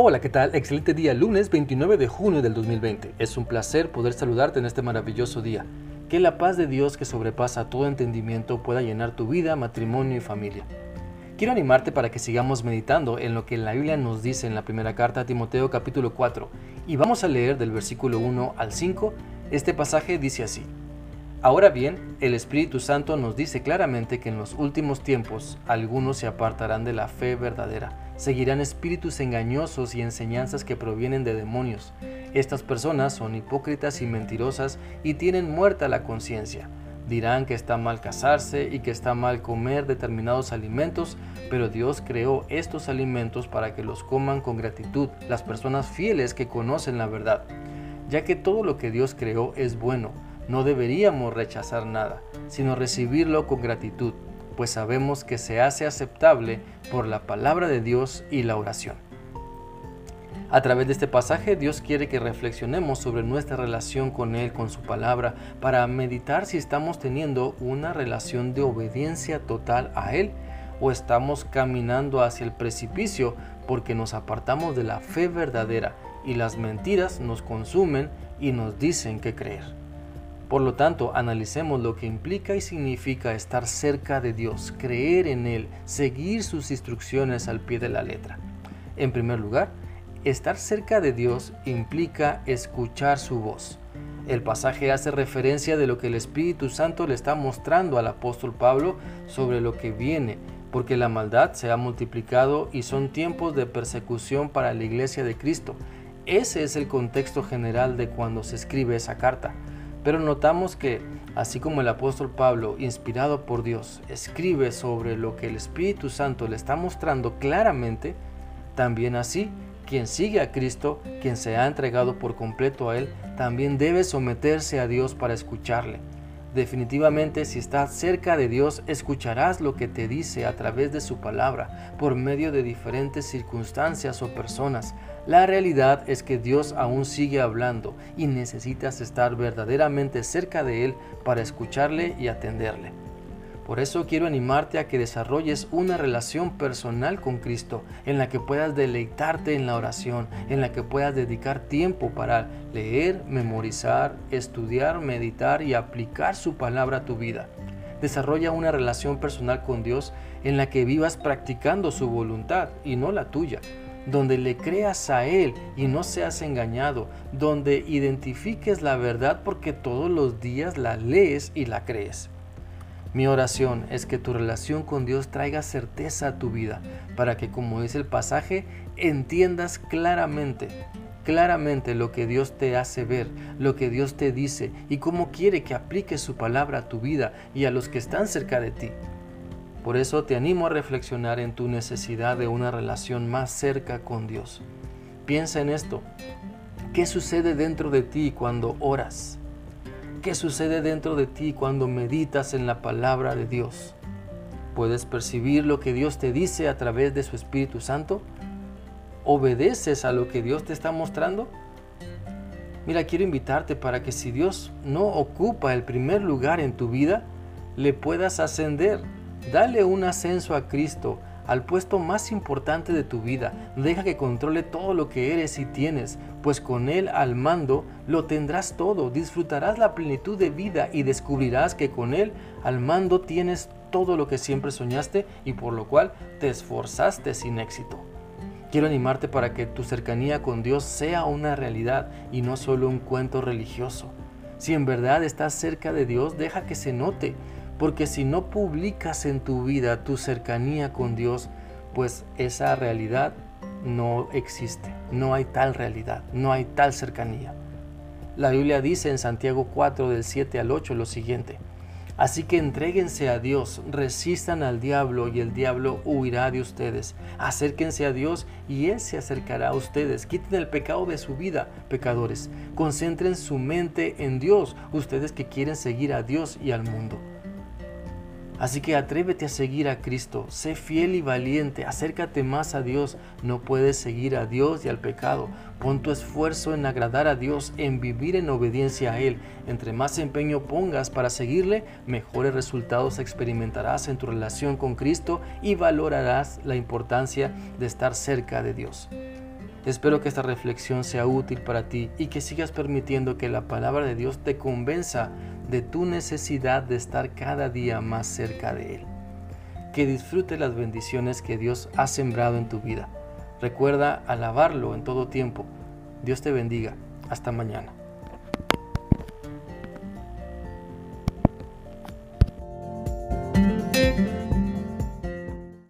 Hola, ¿qué tal? Excelente día, lunes 29 de junio del 2020. Es un placer poder saludarte en este maravilloso día. Que la paz de Dios que sobrepasa todo entendimiento pueda llenar tu vida, matrimonio y familia. Quiero animarte para que sigamos meditando en lo que la Biblia nos dice en la primera carta a Timoteo capítulo 4 y vamos a leer del versículo 1 al 5. Este pasaje dice así. Ahora bien, el Espíritu Santo nos dice claramente que en los últimos tiempos algunos se apartarán de la fe verdadera, seguirán espíritus engañosos y enseñanzas que provienen de demonios. Estas personas son hipócritas y mentirosas y tienen muerta la conciencia. Dirán que está mal casarse y que está mal comer determinados alimentos, pero Dios creó estos alimentos para que los coman con gratitud las personas fieles que conocen la verdad, ya que todo lo que Dios creó es bueno no deberíamos rechazar nada, sino recibirlo con gratitud, pues sabemos que se hace aceptable por la palabra de Dios y la oración. A través de este pasaje Dios quiere que reflexionemos sobre nuestra relación con Él, con su palabra, para meditar si estamos teniendo una relación de obediencia total a Él o estamos caminando hacia el precipicio porque nos apartamos de la fe verdadera y las mentiras nos consumen y nos dicen qué creer. Por lo tanto, analicemos lo que implica y significa estar cerca de Dios, creer en Él, seguir sus instrucciones al pie de la letra. En primer lugar, estar cerca de Dios implica escuchar su voz. El pasaje hace referencia de lo que el Espíritu Santo le está mostrando al apóstol Pablo sobre lo que viene, porque la maldad se ha multiplicado y son tiempos de persecución para la iglesia de Cristo. Ese es el contexto general de cuando se escribe esa carta. Pero notamos que, así como el apóstol Pablo, inspirado por Dios, escribe sobre lo que el Espíritu Santo le está mostrando claramente, también así, quien sigue a Cristo, quien se ha entregado por completo a Él, también debe someterse a Dios para escucharle. Definitivamente, si estás cerca de Dios, escucharás lo que te dice a través de su palabra, por medio de diferentes circunstancias o personas, la realidad es que Dios aún sigue hablando y necesitas estar verdaderamente cerca de Él para escucharle y atenderle. Por eso quiero animarte a que desarrolles una relación personal con Cristo, en la que puedas deleitarte en la oración, en la que puedas dedicar tiempo para leer, memorizar, estudiar, meditar y aplicar su palabra a tu vida. Desarrolla una relación personal con Dios en la que vivas practicando su voluntad y no la tuya donde le creas a Él y no seas engañado, donde identifiques la verdad porque todos los días la lees y la crees. Mi oración es que tu relación con Dios traiga certeza a tu vida, para que como dice el pasaje, entiendas claramente, claramente lo que Dios te hace ver, lo que Dios te dice y cómo quiere que apliques su palabra a tu vida y a los que están cerca de ti. Por eso te animo a reflexionar en tu necesidad de una relación más cerca con Dios. Piensa en esto. ¿Qué sucede dentro de ti cuando oras? ¿Qué sucede dentro de ti cuando meditas en la palabra de Dios? ¿Puedes percibir lo que Dios te dice a través de su Espíritu Santo? ¿Obedeces a lo que Dios te está mostrando? Mira, quiero invitarte para que si Dios no ocupa el primer lugar en tu vida, le puedas ascender Dale un ascenso a Cristo, al puesto más importante de tu vida. Deja que controle todo lo que eres y tienes, pues con Él al mando lo tendrás todo. Disfrutarás la plenitud de vida y descubrirás que con Él al mando tienes todo lo que siempre soñaste y por lo cual te esforzaste sin éxito. Quiero animarte para que tu cercanía con Dios sea una realidad y no solo un cuento religioso. Si en verdad estás cerca de Dios, deja que se note. Porque si no publicas en tu vida tu cercanía con Dios, pues esa realidad no existe. No hay tal realidad, no hay tal cercanía. La Biblia dice en Santiago 4 del 7 al 8 lo siguiente. Así que entréguense a Dios, resistan al diablo y el diablo huirá de ustedes. Acérquense a Dios y Él se acercará a ustedes. Quiten el pecado de su vida, pecadores. Concentren su mente en Dios, ustedes que quieren seguir a Dios y al mundo. Así que atrévete a seguir a Cristo, sé fiel y valiente, acércate más a Dios. No puedes seguir a Dios y al pecado. Pon tu esfuerzo en agradar a Dios, en vivir en obediencia a Él. Entre más empeño pongas para seguirle, mejores resultados experimentarás en tu relación con Cristo y valorarás la importancia de estar cerca de Dios. Espero que esta reflexión sea útil para ti y que sigas permitiendo que la palabra de Dios te convenza de tu necesidad de estar cada día más cerca de Él. Que disfrute las bendiciones que Dios ha sembrado en tu vida. Recuerda alabarlo en todo tiempo. Dios te bendiga. Hasta mañana.